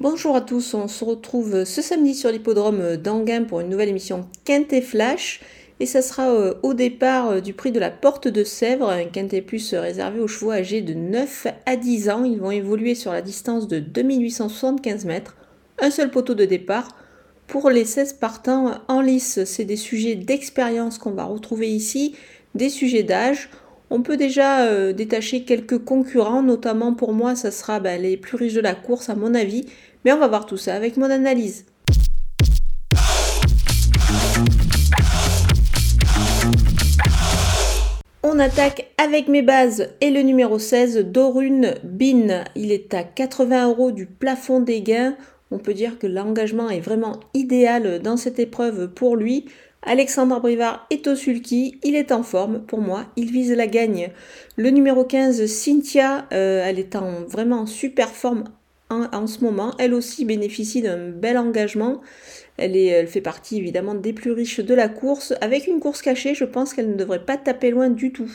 Bonjour à tous, on se retrouve ce samedi sur l'hippodrome d'Anguin pour une nouvelle émission Quintet Flash. Et ça sera euh, au départ euh, du prix de la Porte de Sèvres, un Quintet Plus réservé aux chevaux âgés de 9 à 10 ans. Ils vont évoluer sur la distance de 2875 mètres. Un seul poteau de départ. Pour les 16 partants en lice, c'est des sujets d'expérience qu'on va retrouver ici, des sujets d'âge. On peut déjà euh, détacher quelques concurrents, notamment pour moi, ça sera bah, les plus riches de la course à mon avis. Mais on va voir tout ça avec mon analyse. On attaque avec mes bases et le numéro 16, Dorune Bin. Il est à 80 euros du plafond des gains. On peut dire que l'engagement est vraiment idéal dans cette épreuve pour lui. Alexandre Brivard est au sulky, il est en forme pour moi, il vise la gagne. Le numéro 15, Cynthia, euh, elle est en vraiment super forme en, ce moment. Elle aussi bénéficie d'un bel engagement. Elle, fait partie évidemment des plus riches de la course. Avec une course cachée, je pense qu'elle ne devrait pas taper loin du tout.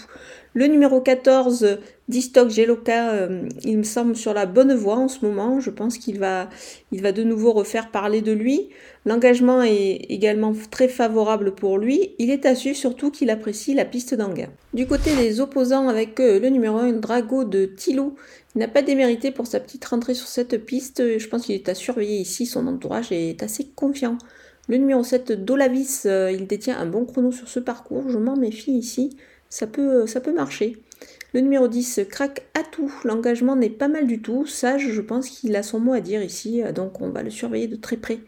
Le numéro 14, Distock Geloka, euh, il me semble sur la bonne voie en ce moment. Je pense qu'il va, de nouveau refaire parler de lui. L'engagement est également très favorable pour lui. Il est assu surtout qu'il apprécie la piste d'Anguin. Du côté des opposants avec euh, le numéro 1, Drago de Tilou, il n'a pas démérité pour sa petite rentrée sur cette piste. Je pense qu'il est à surveiller ici. Son entourage est assez confiant. Le numéro 7, Dolavis, euh, il détient un bon chrono sur ce parcours. Je m'en méfie ici. Ça peut, ça peut marcher. Le numéro 10, craque à tout. L'engagement n'est pas mal du tout. Sage, je pense qu'il a son mot à dire ici, donc on va le surveiller de très près.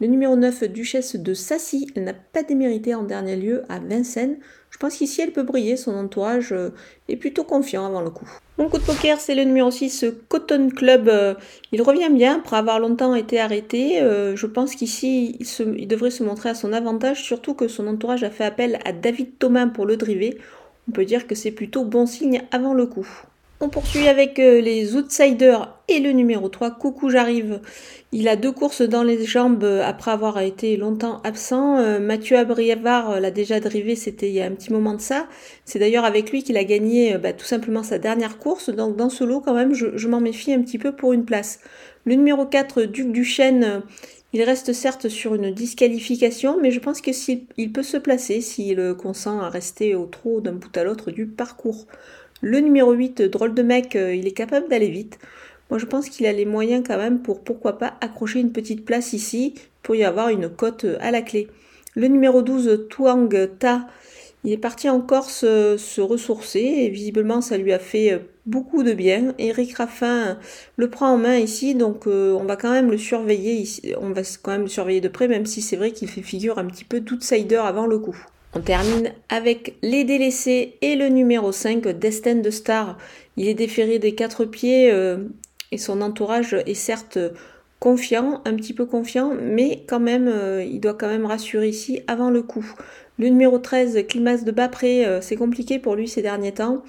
Le numéro 9, Duchesse de Sassy, elle n'a pas démérité en dernier lieu à Vincennes. Je pense qu'ici elle peut briller, son entourage euh, est plutôt confiant avant le coup. Mon coup de poker, c'est le numéro 6, Cotton Club. Euh, il revient bien après avoir longtemps été arrêté. Euh, je pense qu'ici, il, devrait se montrer à son avantage, surtout que son entourage a fait appel à David Thomas pour le driver. On peut dire que c'est plutôt bon signe avant le coup. On poursuit avec euh, les outsiders et le numéro 3, Coucou j'arrive. Il a deux courses dans les jambes euh, après avoir été longtemps absent. Euh, Mathieu Abriavard l'a déjà drivé, c'était il y a un petit moment de ça. C'est d'ailleurs avec lui qu'il a gagné bah, tout simplement sa dernière course. Donc dans ce lot quand même, je, m'en méfie un petit peu pour une place. Le numéro 4, Duc du Chêne, il reste certes sur une disqualification, mais je pense que il peut se placer s'il consent à rester au trot d'un bout à l'autre du parcours. Le numéro 8, drôle de mec, euh, il est capable d'aller vite. Moi, je pense qu'il a les moyens quand même pour pourquoi pas accrocher une petite place ici pour y avoir une cote à la clé. Le numéro 12, Tuang Ta, il est parti en Corse euh, se ressourcer et visiblement ça lui a fait euh, beaucoup de bien. Eric Raffin le prend en main ici, donc euh, on va quand même le surveiller ici. On va quand même le surveiller de près, même si c'est vrai qu'il fait figure un petit peu d'outsider avant le coup. On termine avec les délaissés et le numéro 5, Destin de Star. Il est déféré des quatre pieds et son entourage est certes confiant, un petit peu confiant, mais quand même, il doit quand même rassurer ici avant le coup. Le numéro 13, Climas de Bapré, euh, c'est compliqué pour lui ces derniers temps.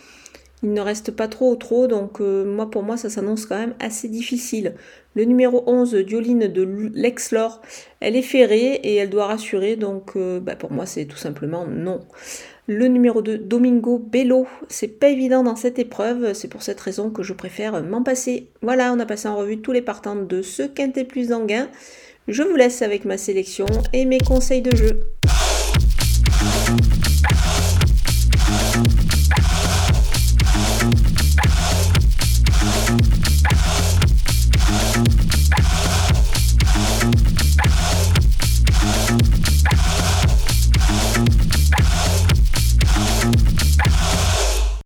Il ne reste pas trop trop, donc euh, moi pour moi ça s'annonce quand même assez difficile. Le numéro 11, Dioline de Lexlor, elle est ferrée et elle doit rassurer, donc euh, bah, pour moi c'est tout simplement non. Le numéro 2, Domingo Bello, c'est pas évident dans cette épreuve, c'est pour cette raison que je préfère m'en passer. Voilà, on a passé en revue tous les partants de ce quintet plus gain. Je vous laisse avec ma sélection et mes conseils de jeu.